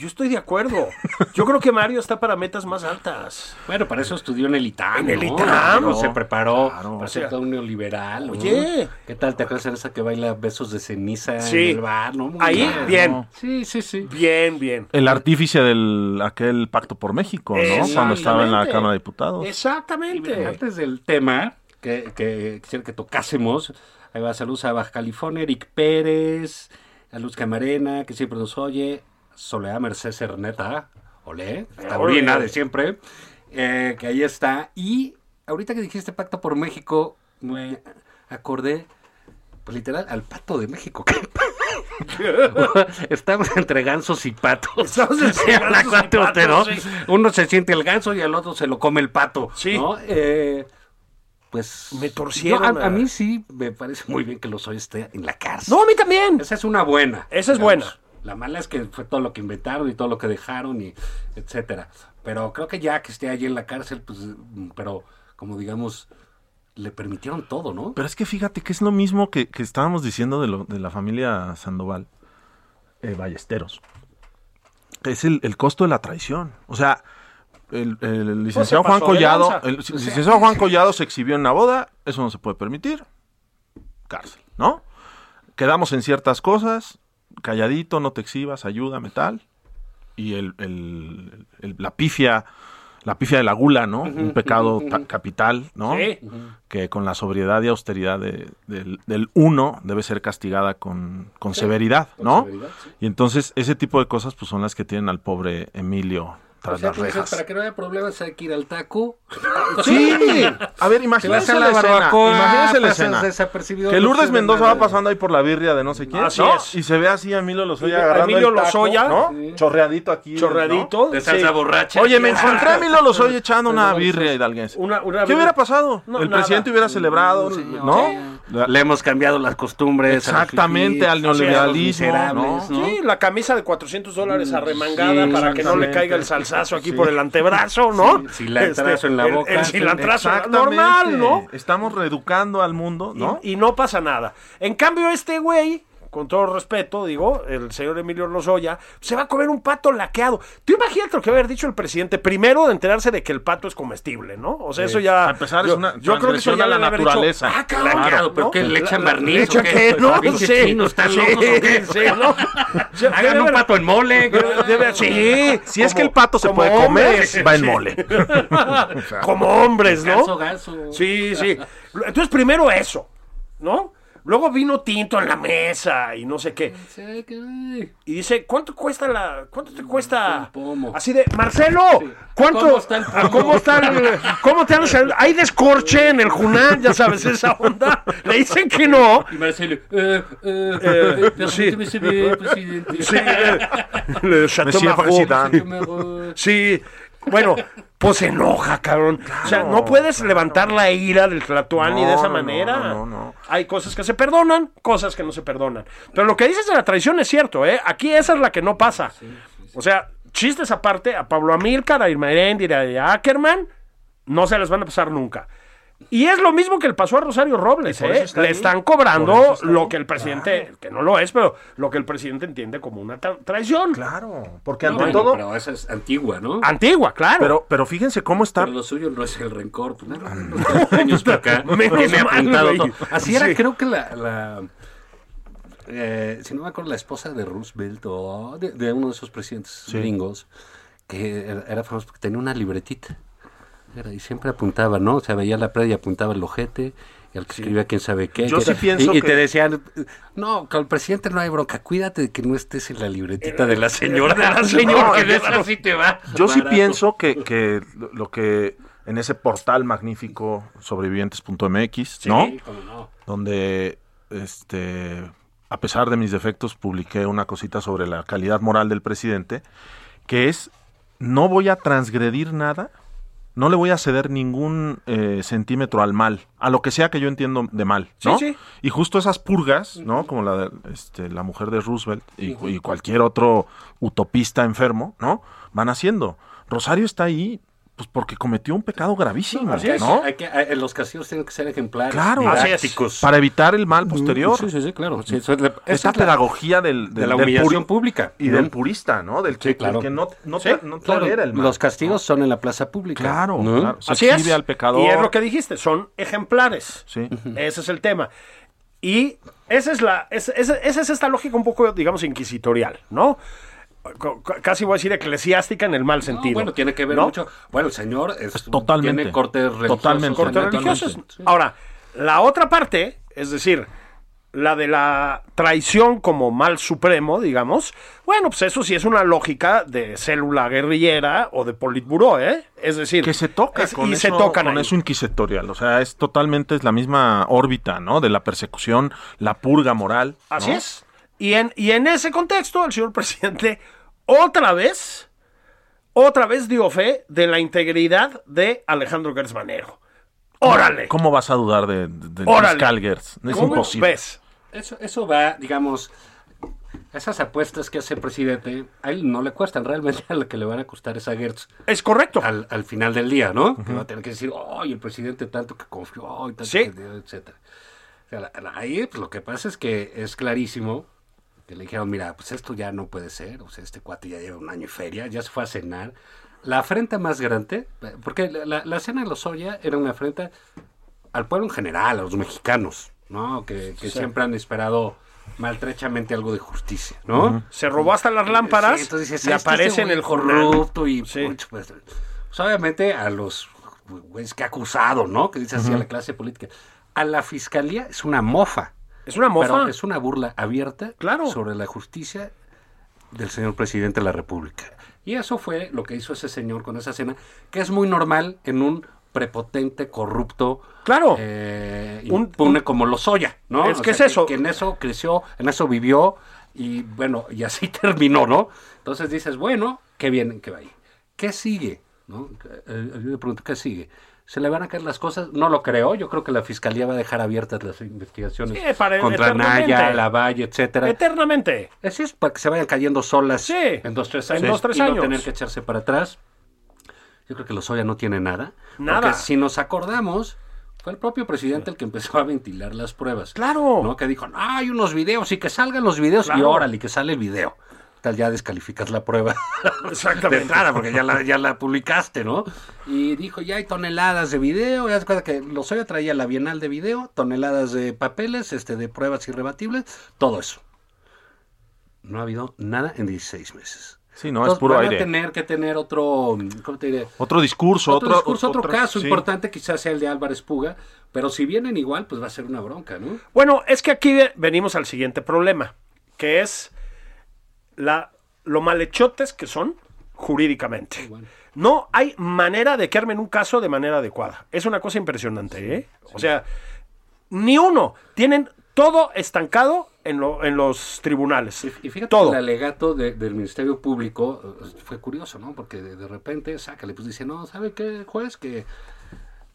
Yo estoy de acuerdo. Yo creo que Mario está para metas más altas. Bueno, para eso estudió en el ITAM. En el ¿no? ITAM. Se preparó Claro. para ser O sea, todo un neoliberal. ¿no? oye. ¿Qué tal? ¿Te acuerdas de esa que baila besos de ceniza Sí. en el bar? ¿no? Muy Ahí, bien. Sí, sí, sí. Bien, bien. El artífice del aquel pacto por México, ¿no? Cuando estaba en la. Cámara de Diputados. Y Exactamente. antes del tema que, que quisiera que tocásemos, ahí va saludos a Baja California, Eric Pérez, a Luz Camarena, que siempre nos oye, Soledad Mercedes Erneta, olé, taurina de siempre, eh, que ahí está. Y ahorita que dijiste Pacto por México, me acordé, pues literal, al pato de México. *laughs* Estamos entre gansos y patos. Estamos *laughs* entre gansos y patos, sí. Uno se siente el ganso y al otro se lo come el pato. Sí. ¿no? Eh, pues. Me torcieron a, a- a mí sí me parece muy bien que los hoy esté en la cárcel. No, a mí también. Esa es una buena. Esa es digamos. buena. La mala es que fue todo lo que inventaron y todo lo que dejaron y etcétera. Pero creo que ya que esté allí en la cárcel, pues, mm, pero como digamos, le permitieron todo, ¿no? Pero es que fíjate que es lo mismo que, que estábamos diciendo de, lo- de la familia Sandoval, eh, Ballesteros. Es el, el costo de la traición. O sea, el, el licenciado Pues se Juan Collado, el licenciado Juan Collado se exhibió en una boda, eso no se puede permitir. Cárcel, ¿no? Quedamos en ciertas cosas, calladito, no te exhibas, ayúdame, tal. Y el, el- el- la pifia, la pifia de la gula, ¿no? Un pecado ta- capital, ¿no? Sí. que con la sobriedad y austeridad de- del, del uno debe ser castigada con, con severidad, ¿no? severidad, sí. Y entonces ese tipo de cosas pues son las que tienen al pobre Emilio O tras sea, las dices, rejas. para que no haya problemas hay que ir al taco. Sí, a ver, imagínense la la escena, barbacoa, imagínense la escena. desapercibido, Que no Lourdes Mendoza va pasando ahí por la birria de no sé quién, Así ¿no? es. Y se ve así a Emilio Lozoya agarrando Emilio el taco, Lozoya, ¿no? sí. Chorreadito aquí. Chorreadito. De salsa Sí. borracha. Oye, me *laughs* encontré a Emilio Lozoya echando una birria hidalguense. Una- una ¿Qué hubiera pasado? No, el nada. presidente hubiera celebrado, ¿no? La- Le hemos cambiado las costumbres. Exactamente, al neoliberalismo, ¿no? Sí, la camisa de 400 dólares arremangada Sí, para que no le caiga el salsazo aquí por el antebrazo, ¿no? Sí, cilantrazo en la el- boca. El cilantrazo normal, ¿no? Estamos reeducando al mundo, ¿no? Y, y no pasa nada. En cambio, este güey, con todo respeto, digo, el señor Emilio Lozoya, se va a comer un pato laqueado. Tú imagínate lo que va a haber dicho el presidente. Primero, de enterarse de que el pato es comestible, ¿no? O sea, eso ya. A empezar, es yo, una yo creo que eso ya la naturaleza. dicho, ah, Laqueado, ¿pero ¿no? qué? ¿Le echan barniz ¿Le echan qué? No, Pinches sí. chinos, ¿están Sí, locos o qué? *laughs* sí, ¿no? *laughs* Hagan un pato en mole. Debe- sí, Si es que el pato se puede comer, va en Sí. mole. *laughs* como hombres, ¿no? Sí, sí. Entonces, primero eso, ¿no? Luego vino tinto en la mesa y no sé qué. Y dice, ¿cuánto cuesta la... ¿Cuánto te cuesta? Así de, Marcelo, ¿cuánto? *laughs* ¿Cómo está el pomo? ¿Cómo está el... ¿Cómo te han sal- ¿Hay descorche en el Junán? Ya sabes, esa onda. Le dicen que no. Y Marcelo, eh, eh, Eh, permíteme sí. presidente. Sí, eh, le Chateau Sí, bueno, pues se enoja, cabrón. o sea, no puedes levantar la ira del Tlatuani No, de esa manera. no, no, no. Hay cosas que se perdonan, cosas que no se perdonan. Pero lo que dices de la traición es cierto, ¿eh? Aquí esa es la que no pasa. O sea, chistes aparte, a Pablo Amílcar, a Irma Heréndira y a Ackerman, no se les van a pasar nunca. Y es lo mismo que le pasó a Rosario Robles, ¿eh? está Le ahí. están cobrando está lo que el presidente, que no lo es, pero lo que el presidente entiende como una tra- traición. Claro, porque No, ante bueno, todo... pero esa es antigua, ¿no? Antigua, claro. Pero, pero fíjense cómo está... Pero lo suyo no es el rencor. Pues, no, no, años para acá. *laughs* Menos tiene mal, todo. Así era, creo que la. la eh, si no me acuerdo, la esposa de Roosevelt o de, de uno de esos presidentes gringos, que era, era famoso porque tenía una libretita. Era, y siempre apuntaba, ¿no? O sea, veía la playa y apuntaba el ojete. Y al que escribía quién sabe qué. Yo que- sí pienso y, y que- te decían, no, con el presidente no hay bronca. Cuídate de que no estés en la libretita de la señora. De la señora, No, que de esa sí te va. Yo sí pienso que, que lo- lo que en ese portal magnífico sobrevivientes.mx, ¿no? Sí, cómo no. Donde este a pesar de mis defectos publiqué una cosita sobre la calidad moral del presidente, que es no voy a transgredir nada, no le voy a ceder ningún eh, centímetro al mal, a lo que sea que yo entiendo de mal, ¿no? Sí, sí. Y justo esas purgas, ¿no? Como la de este, la mujer de Roosevelt y, y cualquier otro utopista enfermo, ¿no? Van haciendo. Rosario está ahí Pues porque cometió un pecado gravísimo, Así es. ¿no? Hay que, hay- los castigos tienen que ser ejemplares. Claro. Didácticos. Para evitar el mal posterior. Sí, sí, sí, claro. Sí, eso es la- esa Esta es la- pedagogía del, de la del humillación pública. Y ¿no? del purista, ¿no? Del que, Sí, claro. del que no, no, Sí, no Claro, tolera el mal. los castigos son en la plaza pública. Claro, ¿no? claro. Se Así exhibe es. al pecador. Y es lo que dijiste, son ejemplares. Sí. Ese es el tema. Y esa es la, es- esa, esa es esta lógica un poco, digamos, inquisitorial, ¿no? Casi voy a decir eclesiástica en el mal No, sentido. bueno, tiene que ver ¿no? mucho. Bueno, el señor es, totalmente. tiene cortes religiosos. Totalmente. Cortes totalmente. religiosos. Sí. Ahora, la otra parte, es decir, la de la traición como mal supremo, digamos, bueno, pues eso sí es una lógica de célula guerrillera o de politburó, ¿eh? Es decir, que se toca es- con, y eso, se tocan con ahí. eso inquisitorial. O sea, es totalmente es la misma órbita, ¿no? De la persecución, la purga moral. ¿no? Así es. Y en, y en ese contexto, el señor *laughs* presidente otra vez, otra vez dio fe de la integridad de Alejandro Gertz Manero. ¡Órale! ¿Cómo vas a dudar de, de- Órale. fiscal Gertz? Es ¿Cómo imposible. ves? Eso, eso va, digamos, esas apuestas que hace el presidente, a él no le cuestan, realmente a lo que le van a costar es a Gertz Es correcto. al, al final del día, ¿no? Que va a tener que decir, ¡ay, el presidente tanto que confió! Y tanto Sí. que dio", etcétera. O sea, ahí pues, lo que pasa es que es clarísimo que le dijeron, mira, pues esto ya no puede ser, o sea, este cuate ya lleva un año y feria, ya se fue a cenar. La afrenta más grande, porque la, la, la cena de los Oya era una afrenta al pueblo en general, a los mexicanos, ¿no? Que, que siempre han esperado maltrechamente algo de justicia, ¿no? Se robó hasta las lámparas Sí, entonces dices, y "Ah, es que aparece este en el jornal. corrupto y Sí. pues, pues, obviamente a los güeyes que ha acusado, ¿no? Que dice así a la clase política. A la fiscalía es una mofa. Es una mofa. Pero es una burla abierta Claro. sobre la justicia del señor presidente de la República. Y eso fue lo que hizo ese señor con esa cena, que es muy normal en un prepotente, corrupto, Claro. eh, Un- impune un- como Lozoya, ¿no? Es que es eso. Que, en eso creció, en eso vivió y bueno, y así *laughs* terminó, ¿no? Entonces dices, bueno, qué bien que vaya. ¿Qué sigue? ¿No? Eh, yo le pregunto, ¿qué sigue? ¿Se le van a caer las cosas? No lo creo. Yo creo que la fiscalía va a dejar abiertas las investigaciones Sí, para- contra. Naya, Lavalle, etcétera. Eternamente. Así es para que se vayan cayendo solas Sí. en dos, tres En años. dos, tres y años. no tener que echarse para atrás. Yo creo que Lozoya no tiene nada. Nada. Porque si nos acordamos, fue el propio presidente el que empezó a ventilar las pruebas. Claro. ¿no? Que dijo, "No, hay unos videos y que salgan los videos y Claro. órale, que sale el video. Tal, ya descalificas la prueba *laughs* de Exactamente. entrada porque ya la, ya la publicaste, ¿no? Y dijo, ya hay toneladas de video. Ya se cuenta que Lozoya traía la Bienal de video, toneladas de papeles, este, de pruebas irrebatibles, todo eso. No ha habido nada en 16 meses. Sí, no, es puro van aire. a tener que tener otro, ¿cómo te diré? Otro discurso, Otro, otro, discurso, otro otro- caso sí. importante quizás sea el de Álvarez Puga, pero si vienen igual, pues va a ser una bronca, ¿no? Bueno, es que aquí ve- venimos al siguiente problema, que es la, lo malhechotes que son jurídicamente. No hay manera de que armen un caso de manera adecuada. Es una cosa impresionante, ¿eh? O sea, ni uno. Tienen todo estancado en, lo- en los tribunales. Y, y fíjate todo. que el alegato de- del Ministerio Público eh, fue curioso, ¿no? Porque de, de repente, sácale, pues dice, no, ¿sabe qué, juez? Que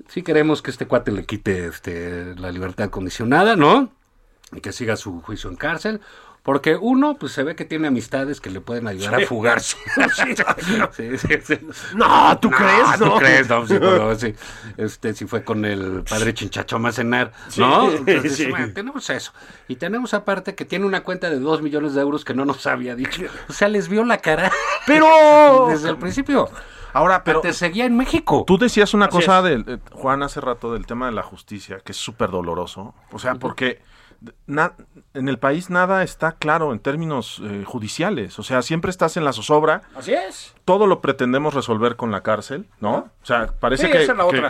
sí queremos que este cuate le quite este, la libertad condicionada, ¿no? Y que siga su juicio en cárcel. Porque uno, pues se ve que tiene amistades que le pueden ayudar a fugarse. *laughs* *laughs* Sí, sí, sí. No, ¿tú crees? ¿Tú No. crees? No, sí. *laughs* Este, sí fue con el padre Chinchachoma a cenar, ¿no? Entonces, sí. bueno, tenemos eso. Y tenemos aparte que tiene una cuenta de dos millones de euros que no nos había dicho. O sea, les vio la cara Pero... desde el principio. Ahora, pero te seguía en México. tú decías una Así cosa, del, eh, Juan, hace rato del tema de la justicia, que es súper doloroso. O sea, porque na- en el país nada está claro en términos eh, judiciales. O sea, siempre estás en la zozobra. Así es. todo lo pretendemos resolver con la cárcel, ¿no? O sea, parece Sí, que,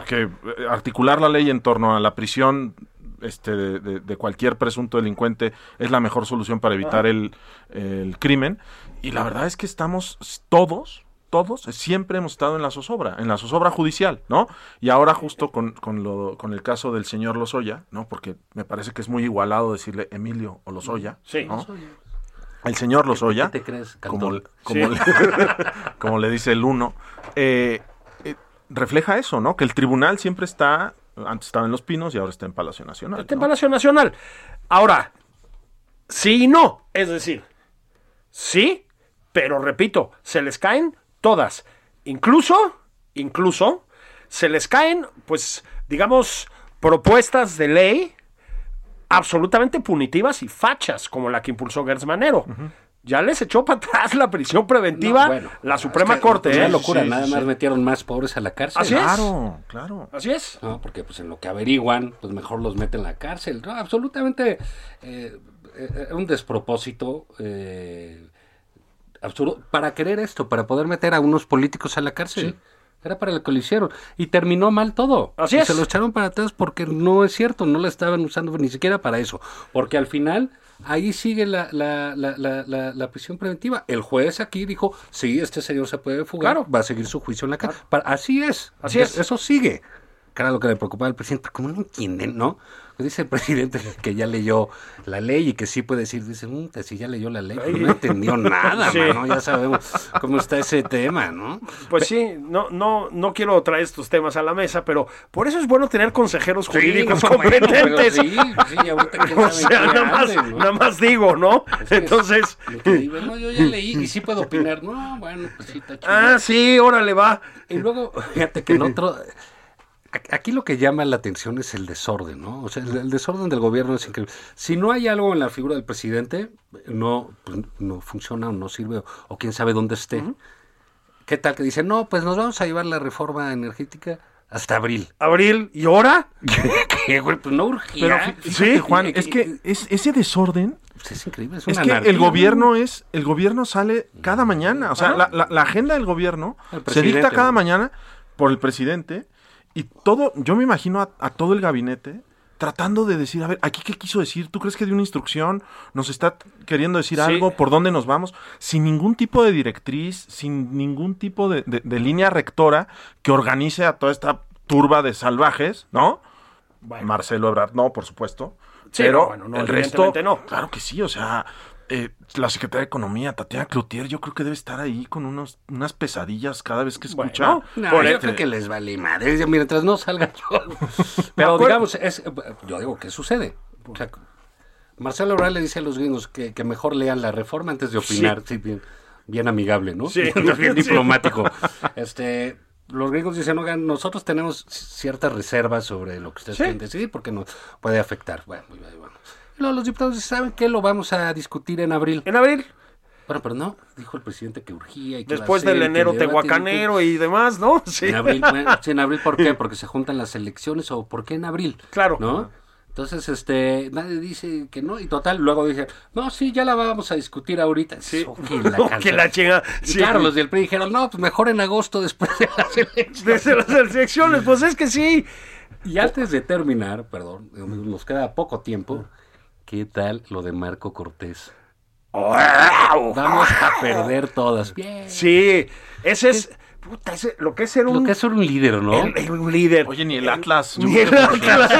que- eh, articular la ley en torno a la prisión este, de, de- de cualquier presunto delincuente es la mejor solución para evitar el, el crimen. Y la verdad es que estamos todos, todos, siempre hemos estado en la zozobra, en la zozobra judicial, ¿no? Y ahora justo con, con, lo, con el caso del señor Lozoya, ¿no? Porque me parece que es muy igualado decirle Emilio o Lozoya, Sí. ¿no? El señor Lozoya, ¿Qué te crees, como, como, le, *laughs* como le dice el uno, eh, eh, refleja eso, ¿no? Que el tribunal siempre está, antes estaba en Los Pinos y ahora está en Palacio Nacional. Está en ¿no? Palacio Nacional. Ahora, sí y no. Es decir, sí, pero repito, se les caen todas. Incluso incluso, se les caen, pues, digamos, propuestas de ley absolutamente punitivas y fachas, como la que impulsó Gertz Manero. Ya les echó para atrás la prisión preventiva No, bueno, la Suprema es que Corte. Es ¿eh? una locura, Sí, sí, nada sí. más metieron más pobres a la cárcel. Así es. Claro, claro. Así es. ¿no? Porque pues en lo que averiguan, pues mejor los meten en la cárcel. No, absolutamente eh, eh, un despropósito eh, absurdo para querer esto, para poder meter a unos políticos a la cárcel. Era para lo que lo hicieron. Y terminó mal todo. Así Y es. Se lo echaron para atrás porque no es cierto, no la estaban usando ni siquiera para eso. Porque al final ahí sigue la, la, la, la, la- la prisión preventiva. El juez aquí dijo, sí, este señor se puede fugar, Claro. va a seguir su juicio en la cárcel. Así es. Así es. Eso sigue. Que era lo que le preocupaba al presidente. Como no entienden, ¿no? Pues dice el *laughs* presidente que ya leyó la ley y que sí puede decir, dice, "Mm, que si ya leyó la ley, pero no entendió nada, *laughs* Sí. mano. Ya sabemos cómo está ese tema, ¿no? Pues sí, no, no, no quiero traer estos temas a la mesa, pero por eso es bueno tener consejeros jurídicos Sí, *laughs* no, bueno, competentes. sí, sí, ahorita quién o sea, nada más, nada más digo, ¿no? Entonces, que digo, no, yo ya leí y sí puedo opinar. No, bueno, pues sí, está chido. ah, sí, órale, va. Y luego, fíjate que en otro... Aquí lo que llama la atención es el desorden, ¿no? O sea, el, el desorden del gobierno es increíble. Si no hay algo en la figura del presidente, no, pues, no funciona o no sirve, o, o quién sabe dónde esté. ¿Qué tal que dicen, no, pues nos vamos a llevar la reforma energética hasta abril? Abril, ¿y ahora? *laughs* ¿Qué, güey? Pues no Pero urgía. fí- Sí, Juan, es que es, ese desorden Pues es increíble, es, que anarquía, el ¿no? gobierno es, el gobierno sale cada mañana. O sea, la, la- la agenda del gobierno se dicta cada mañana por el presidente y todo, yo me imagino a, a todo el gabinete tratando de decir, a ver, aquí qué quiso decir, ¿tú crees que de una instrucción nos está queriendo decir Sí. algo, por dónde nos vamos? Sin ningún tipo de directriz, sin ningún tipo de, de- de línea rectora que organice a toda esta turba de salvajes, ¿no? Marcelo Ebrard, no, por supuesto. Sí, pero no, bueno, no, el resto, no. claro que sí, o sea, eh, la secretaria de Economía, Tatiana Cloutier, yo creo que debe estar ahí con unos, unas pesadillas cada vez que escucha. Bueno, No, Por yo creo que les vale madre, mientras no salga yo. *laughs* Pero digamos, es, yo digo, ¿qué sucede? O sea, Marcelo Ebrard le dice a los gringos que, que mejor lean la reforma antes de opinar, sí, bien, bien amigable, ¿no? Sí. *laughs* bien Sí. diplomático. Este, los gringos dicen, oigan, nosotros tenemos ciertas reservas sobre lo que ustedes Sí. quieren decidir porque nos puede afectar. Bueno, bueno. Luego los diputados dicen, ¿saben qué? Lo vamos a discutir en abril. En abril, Bueno, pero no, dijo el presidente que urgía y que después del que enero tehuacanero y demás, ¿no? *laughs* Sí. En abril, bueno, sí, en abril, ¿por qué? *laughs* Porque se juntan las elecciones o ¿por qué en abril? Claro. ¿No? Entonces, este, nadie dice que no, y total, luego dice, no, sí, ya la vamos a discutir ahorita. Sí. Oh, que *laughs* la No, cansa. que la. Y Sí. claro, los del PRI dijeron, no, pues mejor en agosto después de las elecciones. Desde las elecciones, pues es que sí. Y antes de terminar, perdón, nos queda poco tiempo, ¿qué tal lo de Marco Cortés? Vamos a perder todas. Bien. Sí, ese es. Puta, ese, lo que es ser un. Lo que es ser un líder, ¿no? el- el- un líder. Oye, ni el Atlas. Ni el Atlas.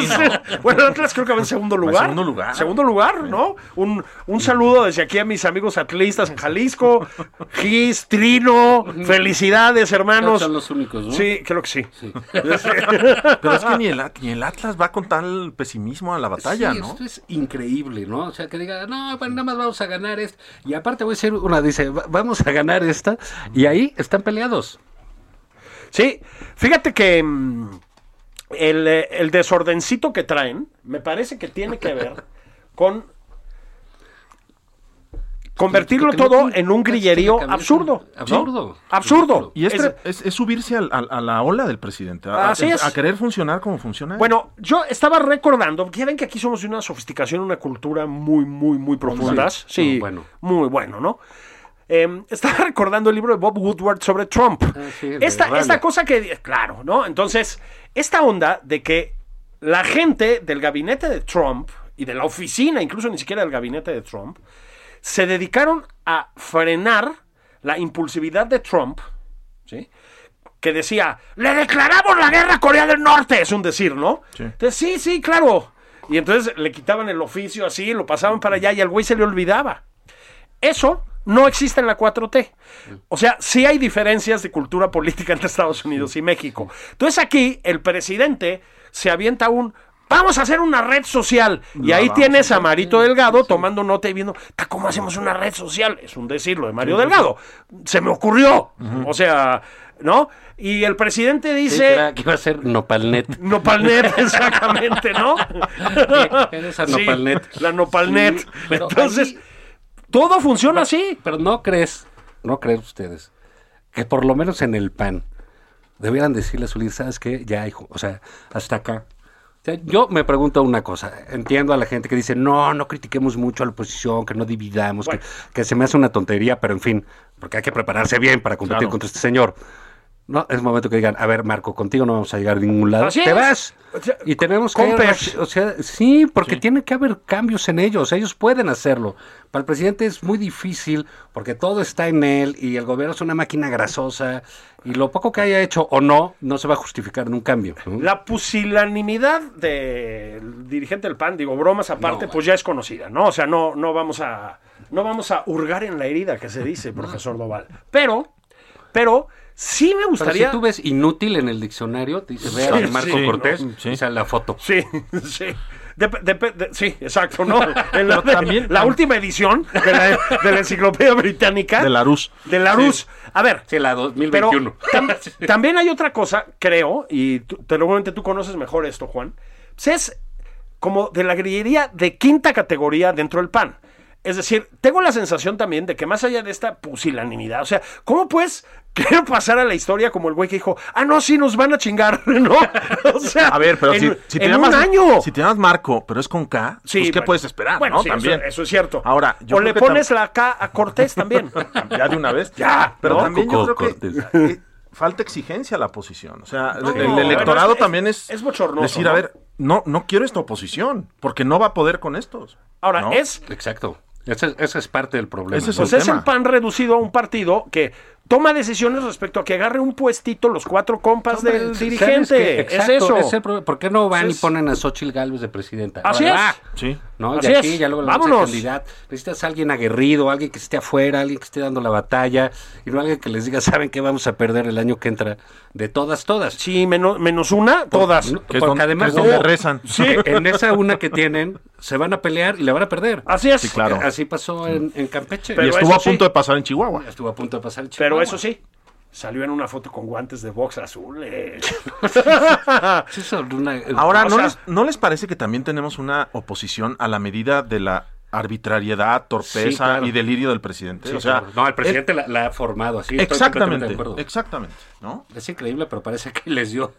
*laughs* Bueno, el Atlas creo que va en segundo lugar. segundo lugar. Segundo lugar, ¿no? Un, un saludo desde aquí a mis amigos atlistas en Jalisco. Gis, Trino, felicidades, hermanos. Son los únicos, ¿no? Sí, creo que sí. *laughs* Pero es que ni el, ni el Atlas va con tal pesimismo a la batalla, Sí, ¿no? esto es increíble, ¿no? O sea, que diga, no, pues nada más vamos a ganar esto. Y aparte voy a decir una, dice, "Va- vamos a ganar esta. Y ahí están peleados. Sí, fíjate que mm, el, eh, el desordencito que traen me parece que tiene que ver *laughs* con convertirlo todo en un grillerío absurdo. ¿no? Absurdo. Absurdo. Y es, Es- subirse al- al- a la ola del presidente, a, Así a- es. a querer funcionar como funciona. Bueno, yo estaba recordando, ya ven que aquí somos de una sofisticación, una cultura muy, muy, muy profundas. Sí, No, bueno. muy bueno, ¿no? Eh, *laughs* estaba recordando el libro de Bob Woodward sobre Trump. Ah, sí, esta, esta cosa que, claro, ¿no? Entonces, esta onda de que la gente del gabinete de Trump y de la oficina, incluso ni siquiera del gabinete de Trump, se dedicaron a frenar la impulsividad de Trump, ¿sí? que decía, le declaramos la guerra a Corea del Norte, es un decir, ¿no? Sí. Entonces, sí, sí, claro. Y entonces le quitaban el oficio así, lo pasaban para allá y al güey se le olvidaba. Eso no existe en la 4T. O sea, sí hay diferencias de cultura política entre Estados Unidos y México. Entonces aquí el presidente se avienta un... Vamos a hacer una red social. Y ahí tienes a Marito Delgado tomando nota y viendo, "Ta, ¿cómo hacemos una red social? Es un decirlo de Mario Delgado. Se me ocurrió. O sea, ¿no? Y el presidente dice... que iba a ser Nopalnet. *laughs* Nopalnet, *laughs* exactamente, ¿no? Era esa Sí, Nopalnet. la Nopalnet. Entonces, ahí- todo funciona así. Pero no crees, no crees ustedes, que por lo menos en el PAN debieran decirle a su líder, ¿sabes qué? Ya, hijo, o sea, hasta acá. O sea, yo me pregunto una cosa, entiendo a la gente que dice, no, no critiquemos mucho a la oposición, que no dividamos, que, que se me hace una tontería, pero en fin, porque hay que prepararse bien para competir Claro. contra este señor. No, es momento que digan, a ver, Marco, contigo no vamos a llegar a ningún lado. Así Te es. vas. O sea, y tenemos que... O sea, sí, porque tiene que haber cambios en ellos. Ellos pueden hacerlo. Para el presidente es muy difícil porque todo está en él y el gobierno es una máquina grasosa y lo poco que haya hecho o no, no se va a justificar en un cambio. ¿no? La pusilanimidad del dirigente del PAN, digo, bromas aparte, No, pues ya es conocida, ¿no? O sea, no, no vamos a no vamos a hurgar en la herida que se dice, profesor Doval. Pero, pero sí me Pero gustaría. si tú ves inútil en el diccionario, te dice, ve Sí, Marco sí, Cortés no, sí. y sale la foto. Sí, *laughs* sí. De- sí, exacto, ¿no? *laughs* En la, también- la última edición de la, de la enciclopedia británica. De Larousse. De Larousse. A ver, Sí, la pero 2021. tam- *laughs* también hay otra cosa, creo, y tú, te- seguramente tú conoces mejor esto, Juan. Pues es como de la grillería de quinta categoría dentro del PAN. Es decir, tengo la sensación también de que más allá de esta pusilanimidad, o sea, ¿cómo puedes *laughs* querer pasar a la historia como el güey que dijo, ah, no, sí, nos van a chingar, *laughs* ¿no? O sea, A ver, pero en, si, si te en llamas, un año. Si te llamas Marco, pero es con K, Sí, pues ¿qué bueno. puedes esperar? Bueno, ¿no? sí, También. Eso, eso es cierto. Ahora, yo o creo le que pones la K a Cortés también. *laughs* ya de una vez. Ya, Pero ¿no? también yo creo Coco que Cortés. eh, falta exigencia a la oposición. O sea, No, el, electorado es- también es, es bochornoso, decir, ¿no? a ver, no, no quiero esta oposición, porque no va a poder con estos. Ahora, ¿no? es Exacto. Ese, ese es parte del problema. Ese es ¿no? Pues el es el PAN reducido a un partido que toma decisiones respecto a que agarre un puestito los cuatro compas Hombre, del ¿sabes dirigente. qué? es eso. es el problema. ¿Por qué no van y ponen a Xochitl Galvez de presidenta? Así es. va. Sí. ¿no? Así de aquí es. ya luego le vamos a Vámonos. Necesitas a alguien aguerrido, alguien que esté afuera, alguien que esté dando la batalla, y no alguien que les diga, ¿saben qué vamos a perder el año que entra? De todas, todas. Sí, menos, menos una, todas. No, Que porque además que es donde no, rezan. Sí, *laughs* en esa una que tienen, se van a pelear y la van a perder. Así es. Sí, claro. Así pasó en, en Campeche. Pero y estuvo a punto sí. de pasar en Chihuahua. Estuvo a punto de pasar el Pero Chihuahua. eso sí, salió en una foto con guantes de box azules. *laughs* Una- Ahora, o ¿no, sea- les, ¿no les parece que también tenemos una oposición a la medida de la arbitrariedad, torpeza Sí, claro. y delirio del presidente? Sí, o sea, claro. no, el presidente la, la ha formado así. estoy exactamente, de acuerdo. exactamente, ¿no? Es increíble, pero parece que les dio,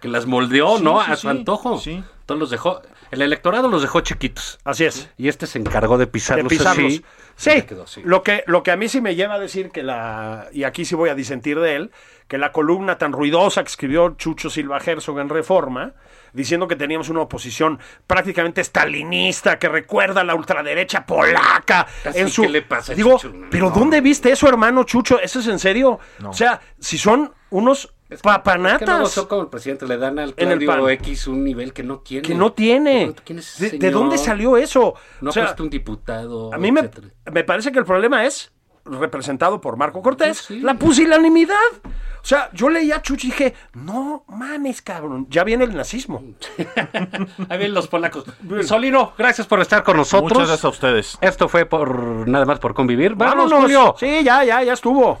que las moldeó, Sí, ¿no? sí, a sí, su antojo. sí. Entonces los dejó, el electorado los dejó chiquitos. Así es. Y este se encargó de De pisarlos, pisarlos. así. Sí, quedó así. Lo, que, lo que a mí sí me lleva a decir que la, y aquí sí voy a disentir de él, que la columna tan ruidosa que escribió Chucho Silva Herzog en Reforma, diciendo que teníamos una oposición prácticamente estalinista que recuerda a la ultraderecha polaca. Así, en su, ¿qué le pasa Digo, Chucho? pero No. ¿dónde viste eso, hermano Chucho? ¿Eso es en serio? O sea, si son unos Es que papanatas son como el presidente, le dan al En el Claudio PAN. X un nivel que no tiene. que no tiene. ¿Quién es ese ¿De, de dónde salió eso? No O sea, un diputado. A mí me, me parece que el problema es representado por Marco Cortés, Sí, sí. la pusilanimidad. O sea, yo leía a Chuchi y dije, no mames, cabrón, ya viene el nazismo. *laughs* Ahí vienen los polacos. Solino, gracias por estar con nosotros. Muchas gracias a ustedes. Esto fue por nada más por convivir. Vamos, Vámonos. Julio. Sí, ya, ya, ya estuvo.